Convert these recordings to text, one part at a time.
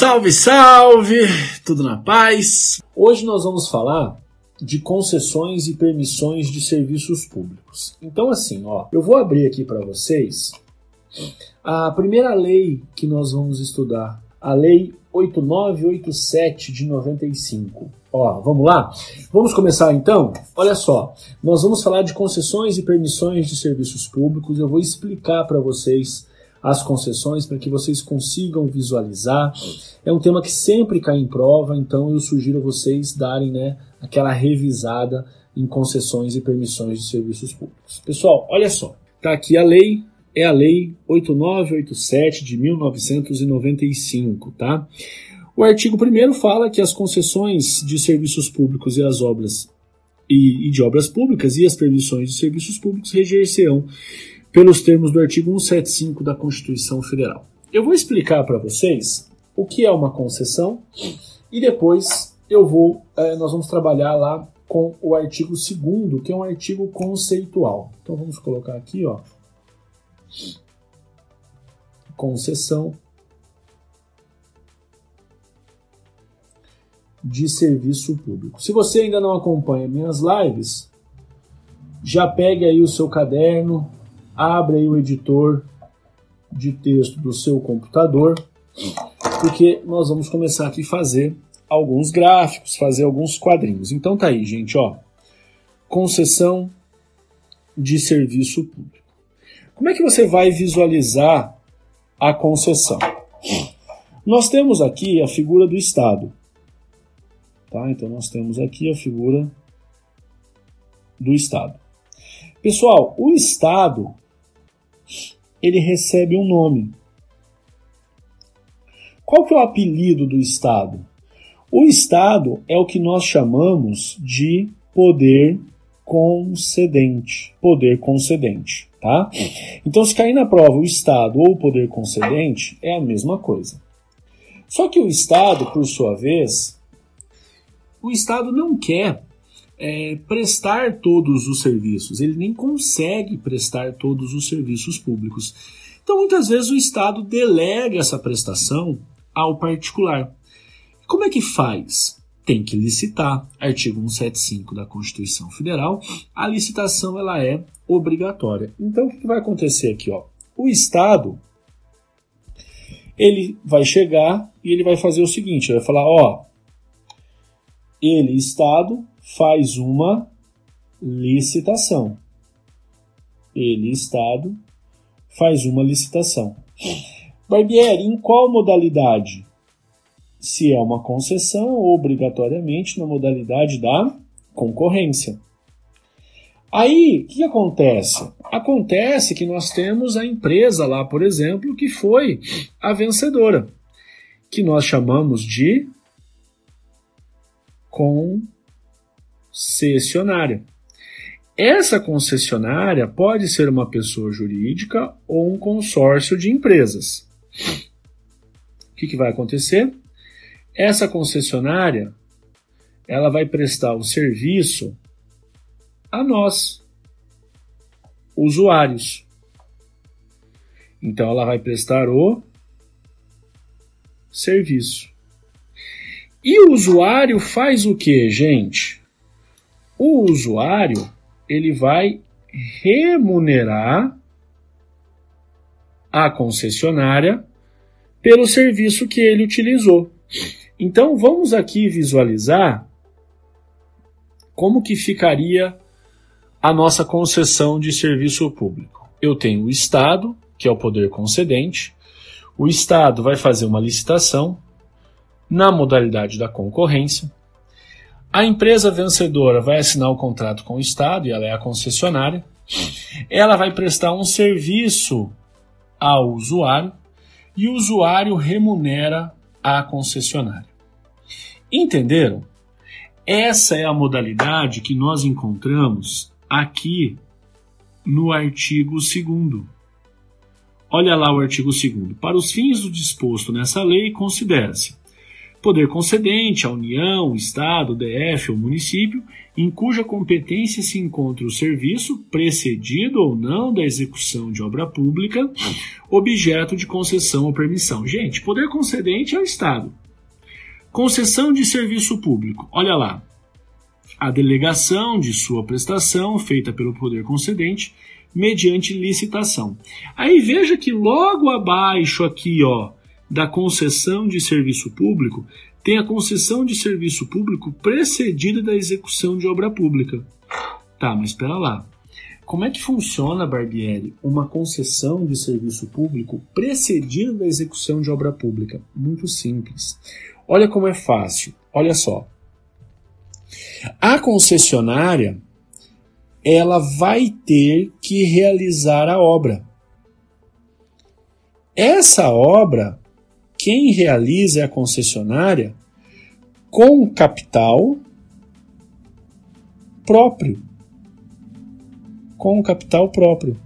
Salve, salve! Tudo na paz? Hoje nós vamos falar de concessões e permissões de serviços públicos. Então, assim, ó, eu vou abrir aqui para vocês a primeira lei que nós vamos estudar, a Lei 8987 de 95. Ó, vamos lá? Vamos começar então? Olha só, nós vamos falar de concessões e permissões de serviços públicos. Eu vou explicar para vocês as concessões para que vocês consigam visualizar. É um tema que sempre cai em prova, então eu sugiro a vocês darem né, aquela revisada em concessões e permissões de serviços públicos. Pessoal, olha só, tá aqui a lei, é a lei 8987 de 1995, tá? O artigo 1 fala que as concessões de serviços públicos e as obras e, e de obras públicas e as permissões de serviços públicos reger-se-ão pelos termos do artigo 175 da Constituição Federal. Eu vou explicar para vocês o que é uma concessão e depois eu vou, é, nós vamos trabalhar lá com o artigo 2 que é um artigo conceitual. Então vamos colocar aqui, ó, concessão de serviço público. Se você ainda não acompanha minhas lives, já pegue aí o seu caderno, abre aí o editor de texto do seu computador, porque nós vamos começar aqui a fazer alguns gráficos, fazer alguns quadrinhos. Então tá aí, gente, ó. Concessão de serviço público. Como é que você vai visualizar a concessão? Nós temos aqui a figura do Estado. Tá? Então nós temos aqui a figura do Estado. Pessoal, o Estado ele recebe um nome. Qual que é o apelido do Estado? O Estado é o que nós chamamos de poder concedente. Poder concedente, tá? Então, se cair na prova o Estado ou o poder concedente, é a mesma coisa. Só que o Estado, por sua vez, o Estado não quer é, prestar todos os serviços, ele nem consegue prestar todos os serviços públicos. Então, muitas vezes, o Estado delega essa prestação ao particular. Como é que faz? Tem que licitar. Artigo 175 da Constituição Federal, a licitação ela é obrigatória. Então, o que vai acontecer aqui? Ó? O Estado ele vai chegar e ele vai fazer o seguinte: ele vai falar, ó, ele, Estado, faz uma licitação. Ele, Estado, faz uma licitação. Barbieri, em qual modalidade? Se é uma concessão, obrigatoriamente na modalidade da concorrência. Aí, o que acontece? Acontece que nós temos a empresa lá, por exemplo, que foi a vencedora, que nós chamamos de concessionária. Essa concessionária pode ser uma pessoa jurídica ou um consórcio de empresas. O que, que vai acontecer? Essa concessionária ela vai prestar o serviço a nós, usuários. Então ela vai prestar o serviço. E o usuário faz o que, gente? O usuário ele vai remunerar a concessionária pelo serviço que ele utilizou. Então vamos aqui visualizar como que ficaria a nossa concessão de serviço público. Eu tenho o Estado, que é o poder concedente. O Estado vai fazer uma licitação, na modalidade da concorrência. A empresa vencedora vai assinar o contrato com o Estado, e ela é a concessionária. Ela vai prestar um serviço ao usuário e o usuário remunera a concessionária. Entenderam? Essa é a modalidade que nós encontramos aqui no artigo 2. Olha lá o artigo 2. Para os fins do disposto nessa lei, considera-se Poder concedente, a União, Estado, DF ou município, em cuja competência se encontra o serviço, precedido ou não da execução de obra pública, objeto de concessão ou permissão. Gente, poder concedente é o Estado. Concessão de serviço público. Olha lá. A delegação de sua prestação feita pelo poder concedente mediante licitação. Aí veja que logo abaixo aqui, ó, da concessão de serviço público, tem a concessão de serviço público precedida da execução de obra pública. Tá, mas espera lá. Como é que funciona, Barbieri, uma concessão de serviço público precedida da execução de obra pública? Muito simples. Olha como é fácil. Olha só. A concessionária ela vai ter que realizar a obra. Essa obra quem realiza é a concessionária com capital próprio. Com capital próprio.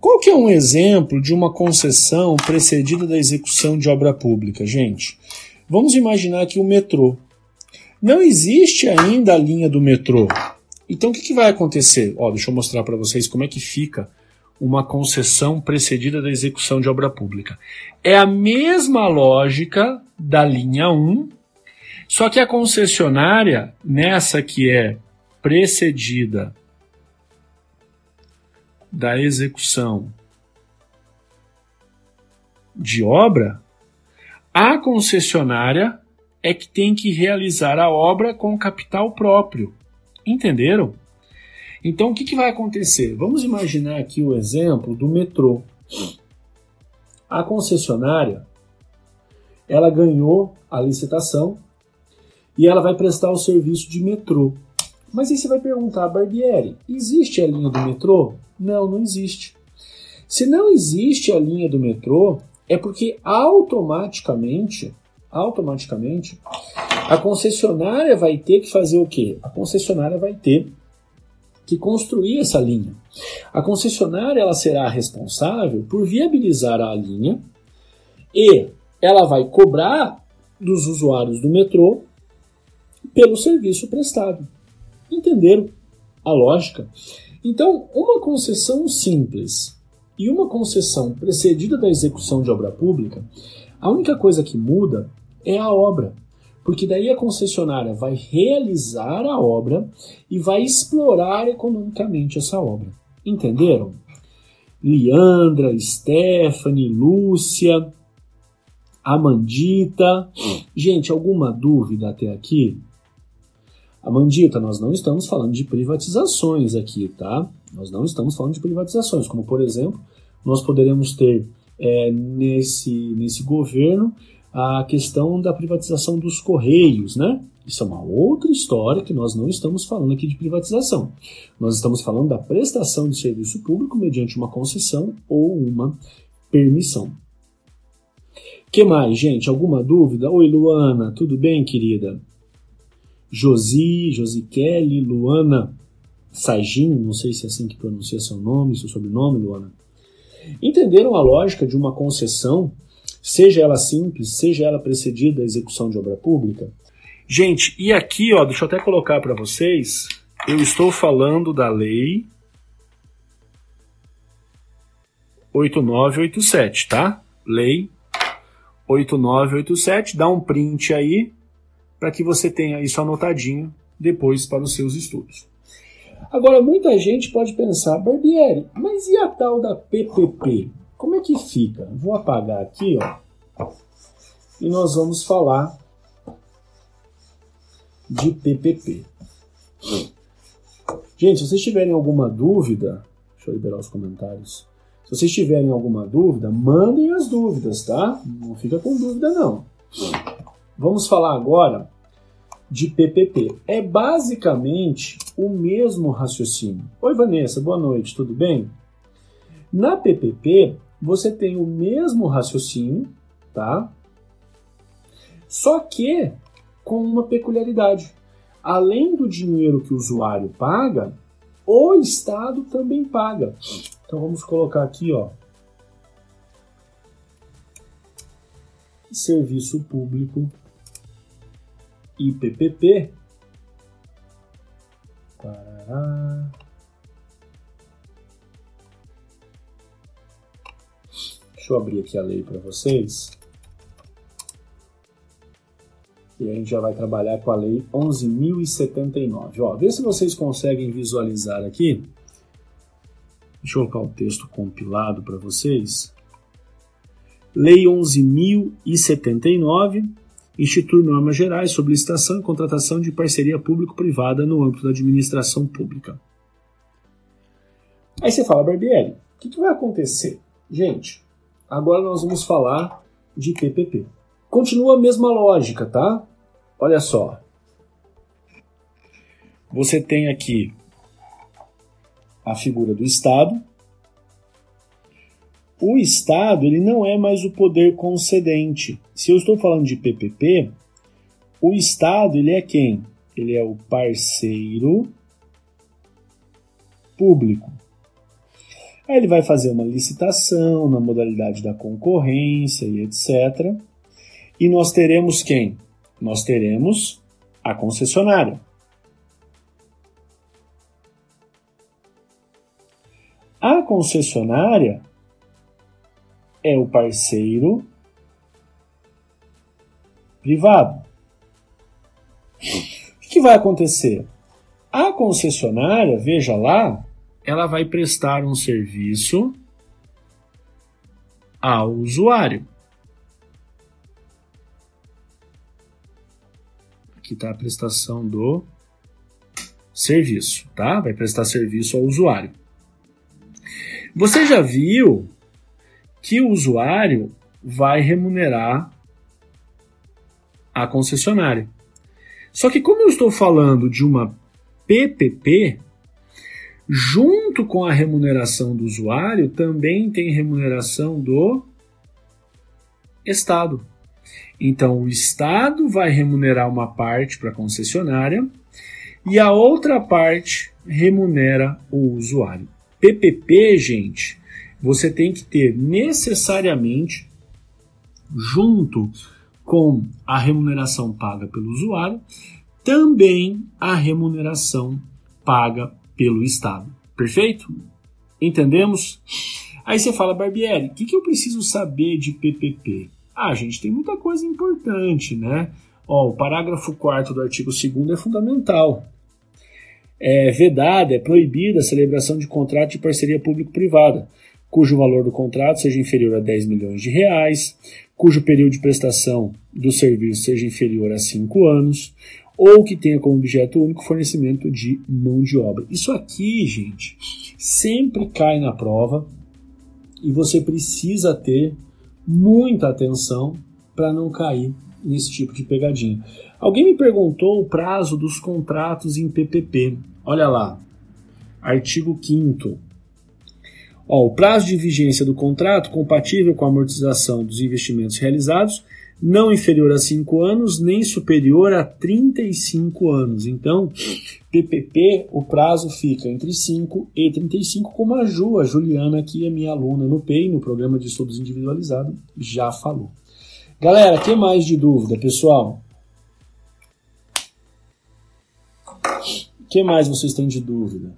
Qual que é um exemplo de uma concessão precedida da execução de obra pública, gente? Vamos imaginar aqui o metrô. Não existe ainda a linha do metrô. Então o que, que vai acontecer? Ó, deixa eu mostrar para vocês como é que fica uma concessão precedida da execução de obra pública. É a mesma lógica da linha 1, só que a concessionária, nessa que é precedida da execução de obra, a concessionária é que tem que realizar a obra com capital próprio. Entenderam? Então, o que, que vai acontecer? Vamos imaginar aqui o exemplo do metrô. A concessionária, ela ganhou a licitação e ela vai prestar o serviço de metrô. Mas aí você vai perguntar, Barbieri, existe a linha do metrô? Não, não existe. Se não existe a linha do metrô, é porque automaticamente, automaticamente, a concessionária vai ter que fazer o quê? A concessionária vai ter que construir essa linha. A concessionária ela será responsável por viabilizar a linha e ela vai cobrar dos usuários do metrô pelo serviço prestado. Entenderam a lógica? Então, uma concessão simples e uma concessão precedida da execução de obra pública, a única coisa que muda é a obra. Porque daí a concessionária vai realizar a obra e vai explorar economicamente essa obra. Entenderam? Liandra, Stephanie, Lúcia, Amandita. Gente, alguma dúvida até aqui? Amandita, nós não estamos falando de privatizações aqui, tá? Nós não estamos falando de privatizações, como por exemplo, nós poderemos ter é, nesse, nesse governo a questão da privatização dos Correios, né? Isso é uma outra história que nós não estamos falando aqui de privatização. Nós estamos falando da prestação de serviço público mediante uma concessão ou uma permissão. Que mais, gente? Alguma dúvida? Oi, Luana, tudo bem, querida? Josi, Josi Kelly, Luana Sajin, não sei se é assim que pronuncia seu nome, seu sobrenome, Luana. Entenderam a lógica de uma concessão seja ela simples, seja ela precedida da execução de obra pública. Gente, e aqui, ó, deixa eu até colocar para vocês, eu estou falando da lei 8987, tá? Lei 8987, dá um print aí para que você tenha isso anotadinho depois para os seus estudos. Agora, muita gente pode pensar, Barbieri, mas e a tal da PPP? Que fica? Vou apagar aqui, ó. E nós vamos falar de PPP. Gente, se vocês tiverem alguma dúvida, deixa eu liberar os comentários. Se vocês tiverem alguma dúvida, mandem as dúvidas, tá? Não fica com dúvida não. Vamos falar agora de PPP. É basicamente o mesmo raciocínio. Oi, Vanessa, boa noite, tudo bem? Na PPP, você tem o mesmo raciocínio, tá? Só que com uma peculiaridade. Além do dinheiro que o usuário paga, o Estado também paga. Então vamos colocar aqui, ó. Serviço público IPPP. Parará. Deixa eu abrir aqui a lei para vocês. E a gente já vai trabalhar com a lei 11.079. Ó, vê se vocês conseguem visualizar aqui. Deixa eu colocar o texto compilado para vocês. Lei 11.079 institui normas gerais sobre licitação e contratação de parceria público-privada no âmbito da administração pública. Aí você fala, Barbieri, o que, que vai acontecer? Gente, agora nós vamos falar de PPP. Continua a mesma lógica, tá? Olha só. Você tem aqui a figura do Estado. O Estado ele não é mais o poder concedente. Se eu estou falando de PPP, o Estado ele é quem? Ele é o parceiro público. Aí ele vai fazer uma licitação na modalidade da concorrência e etc. E nós teremos quem? Nós teremos a concessionária. A concessionária é o parceiro privado. O que vai acontecer? A concessionária, veja lá, ela vai prestar um serviço ao usuário. Aqui está a prestação do serviço, tá? Vai prestar serviço ao usuário. Você já viu que o usuário vai remunerar a concessionária. Só que como eu estou falando de uma PPP, Junto com a remuneração do usuário, também tem remuneração do Estado. Então, o Estado vai remunerar uma parte para a concessionária e a outra parte remunera o usuário. PPP, gente, você tem que ter necessariamente, junto com a remuneração paga pelo usuário, também a remuneração paga pelo Estado. Perfeito? Entendemos? Aí você fala, Barbieri, o que, que eu preciso saber de PPP? Ah, gente, tem muita coisa importante, né? Ó, o parágrafo 4 do artigo 2 é fundamental. É vedada, é proibida a celebração de contrato de parceria público-privada, cujo valor do contrato seja inferior a 10 milhões de reais, cujo período de prestação do serviço seja inferior a 5 anos, ou que tenha como objeto único fornecimento de mão de obra. Isso aqui, gente, sempre cai na prova e você precisa ter muita atenção para não cair nesse tipo de pegadinha. Alguém me perguntou o prazo dos contratos em PPP. Olha lá, artigo 5 o prazo de vigência do contrato compatível com a amortização dos investimentos realizados não inferior a 5 anos, nem superior a 35 anos. Então, PPP, o prazo fica entre 5 e 35, como a Ju, a Juliana, que é minha aluna no PEI, no Programa de Estudos Individualizado, já falou. Galera, que mais de dúvida, pessoal? Que mais vocês têm de dúvida?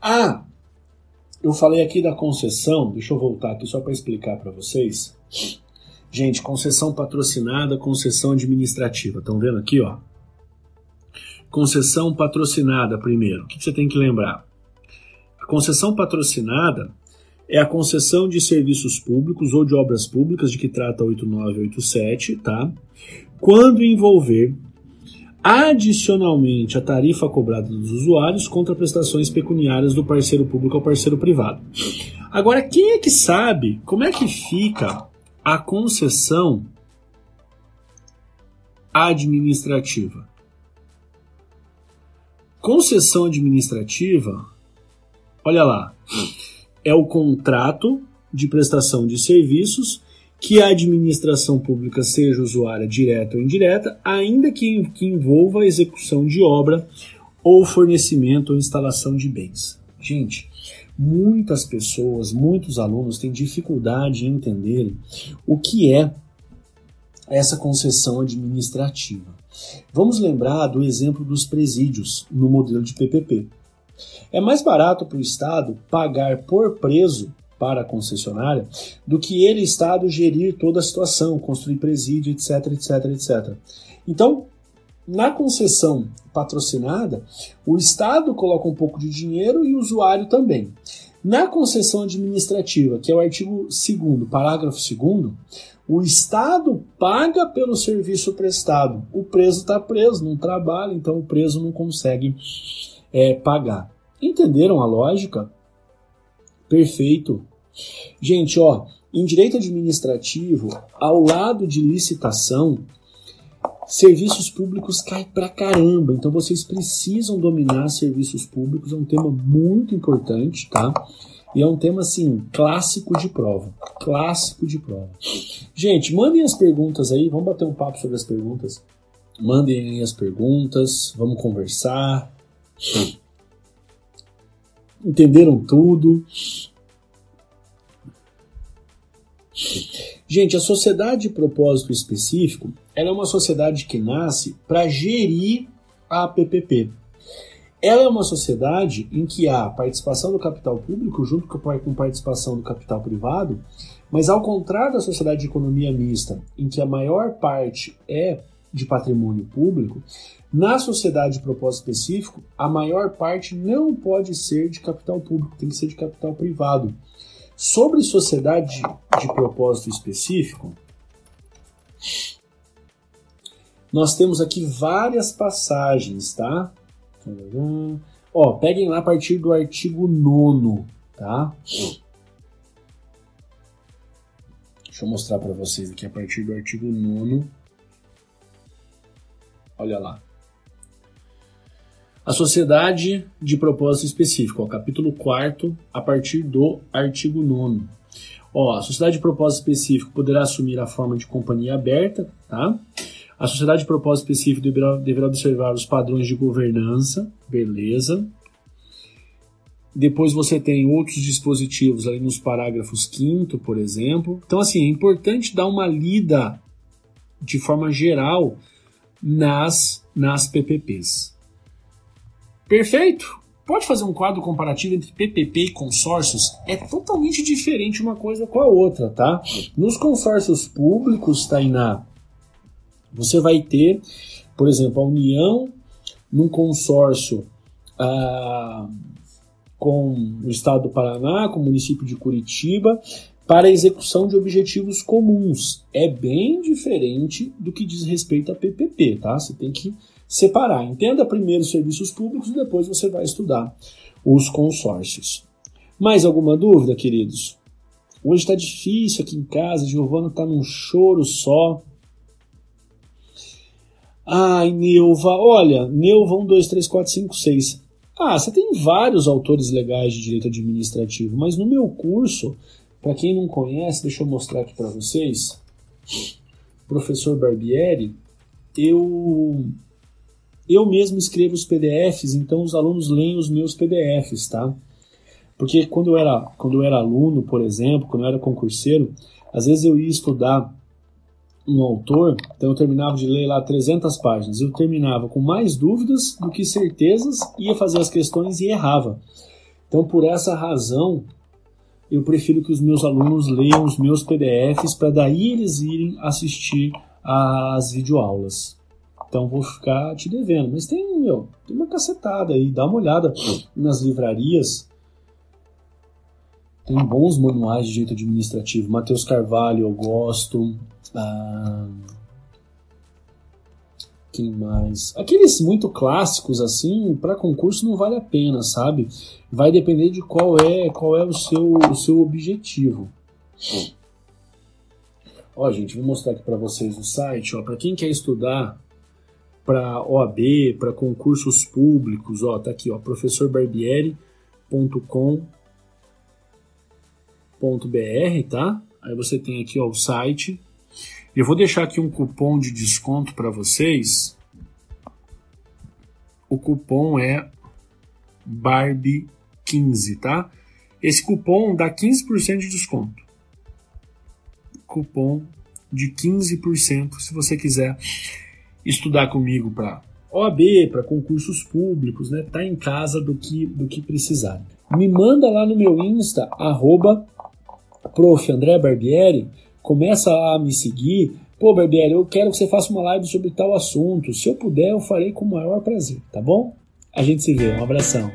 Ah, eu falei aqui da concessão, deixa eu voltar aqui só para explicar para vocês. Gente, concessão patrocinada, concessão administrativa. Estão vendo aqui, ó? Concessão patrocinada, primeiro. O que você tem que lembrar? A concessão patrocinada é a concessão de serviços públicos ou de obras públicas de que trata 8987, tá? Quando envolver adicionalmente a tarifa cobrada dos usuários contra prestações pecuniárias do parceiro público ao parceiro privado. Agora, quem é que sabe como é que fica a concessão administrativa. Concessão administrativa, olha lá, é o contrato de prestação de serviços que a administração pública seja usuária direta ou indireta, ainda que, que envolva a execução de obra ou fornecimento ou instalação de bens. Gente, muitas pessoas, muitos alunos têm dificuldade em entender o que é essa concessão administrativa. Vamos lembrar do exemplo dos presídios no modelo de PPP. É mais barato para o Estado pagar por preso para a concessionária do que ele, Estado, gerir toda a situação, construir presídio, etc, etc, etc. Então, na concessão patrocinada, o Estado coloca um pouco de dinheiro e o usuário também. Na concessão administrativa, que é o artigo 2, parágrafo 2, o Estado paga pelo serviço prestado. O preso está preso, não trabalha, então o preso não consegue é, pagar. Entenderam a lógica? Perfeito. Gente, ó, em direito administrativo, ao lado de licitação, serviços públicos cai pra caramba. Então vocês precisam dominar serviços públicos, é um tema muito importante, tá? E é um tema assim, clássico de prova. Clássico de prova. Gente, mandem as perguntas aí, vamos bater um papo sobre as perguntas. Mandem aí as perguntas, vamos conversar. Entenderam tudo? Gente, a sociedade de propósito específico ela é uma sociedade que nasce para gerir a PPP. Ela é uma sociedade em que há participação do capital público junto com participação do capital privado, mas ao contrário da sociedade de economia mista, em que a maior parte é de patrimônio público, na sociedade de propósito específico, a maior parte não pode ser de capital público, tem que ser de capital privado. Sobre sociedade de propósito específico, nós temos aqui várias passagens, tá? Ó, peguem lá a partir do artigo 9, tá? Deixa eu mostrar para vocês aqui a partir do artigo 9. Olha lá. A sociedade de propósito específico, ó, capítulo 4, a partir do artigo 9. Ó, a sociedade de propósito específico poderá assumir a forma de companhia aberta, tá? A sociedade de propósito específico deverá, deverá observar os padrões de governança, beleza. Depois você tem outros dispositivos ali nos parágrafos 5 por exemplo. Então, assim, é importante dar uma lida de forma geral nas, nas PPPs. Perfeito? Pode fazer um quadro comparativo entre PPP e consórcios? É totalmente diferente uma coisa com a outra, tá? Nos consórcios públicos, Tainá, você vai ter, por exemplo, a União num consórcio ah, com o Estado do Paraná, com o município de Curitiba, para execução de objetivos comuns. É bem diferente do que diz respeito a PPP, tá? Você tem que separar. Entenda primeiro os serviços públicos e depois você vai estudar os consórcios. Mais alguma dúvida, queridos? Hoje está difícil aqui em casa, Giovana está num choro só. Ai, Neuva, olha, Neuva 1, 2, 3, 4, 5, 6. Ah, você tem vários autores legais de direito administrativo, mas no meu curso, para quem não conhece, deixa eu mostrar aqui para vocês. Professor Barbieri, eu eu mesmo escrevo os PDFs, então os alunos leem os meus PDFs, tá? Porque quando eu era, quando eu era aluno, por exemplo, quando eu era concurseiro, às vezes eu ia estudar um autor, então eu terminava de ler lá 300 páginas. Eu terminava com mais dúvidas do que certezas, ia fazer as questões e errava. Então, por essa razão, eu prefiro que os meus alunos leiam os meus PDFs para daí eles irem assistir às videoaulas. Então vou ficar te devendo. Mas tem, meu, tem uma cacetada aí, dá uma olhada nas livrarias. Tem bons manuais de direito administrativo. Matheus Carvalho, eu gosto. Ah, quem mais? Aqueles muito clássicos assim, para concurso não vale a pena, sabe? Vai depender de qual é, qual é o seu, o seu objetivo. Ó, gente, vou mostrar aqui para vocês o site, ó, para quem quer estudar para OAB, para concursos públicos, ó, tá aqui, ó, professorbarbieri.com.br, tá? Aí você tem aqui, ó, o site. Eu vou deixar aqui um cupom de desconto para vocês. O cupom é Barbie15, tá? Esse cupom dá 15% de desconto. Cupom de 15% se você quiser estudar comigo para OAB, para concursos públicos, né? Tá em casa do que do que precisar. Me manda lá no meu Insta arroba prof. André Barbieri, começa a me seguir. Pô, Barbieri, eu quero que você faça uma live sobre tal assunto. Se eu puder, eu farei com o maior prazer, tá bom? A gente se vê. Um abração.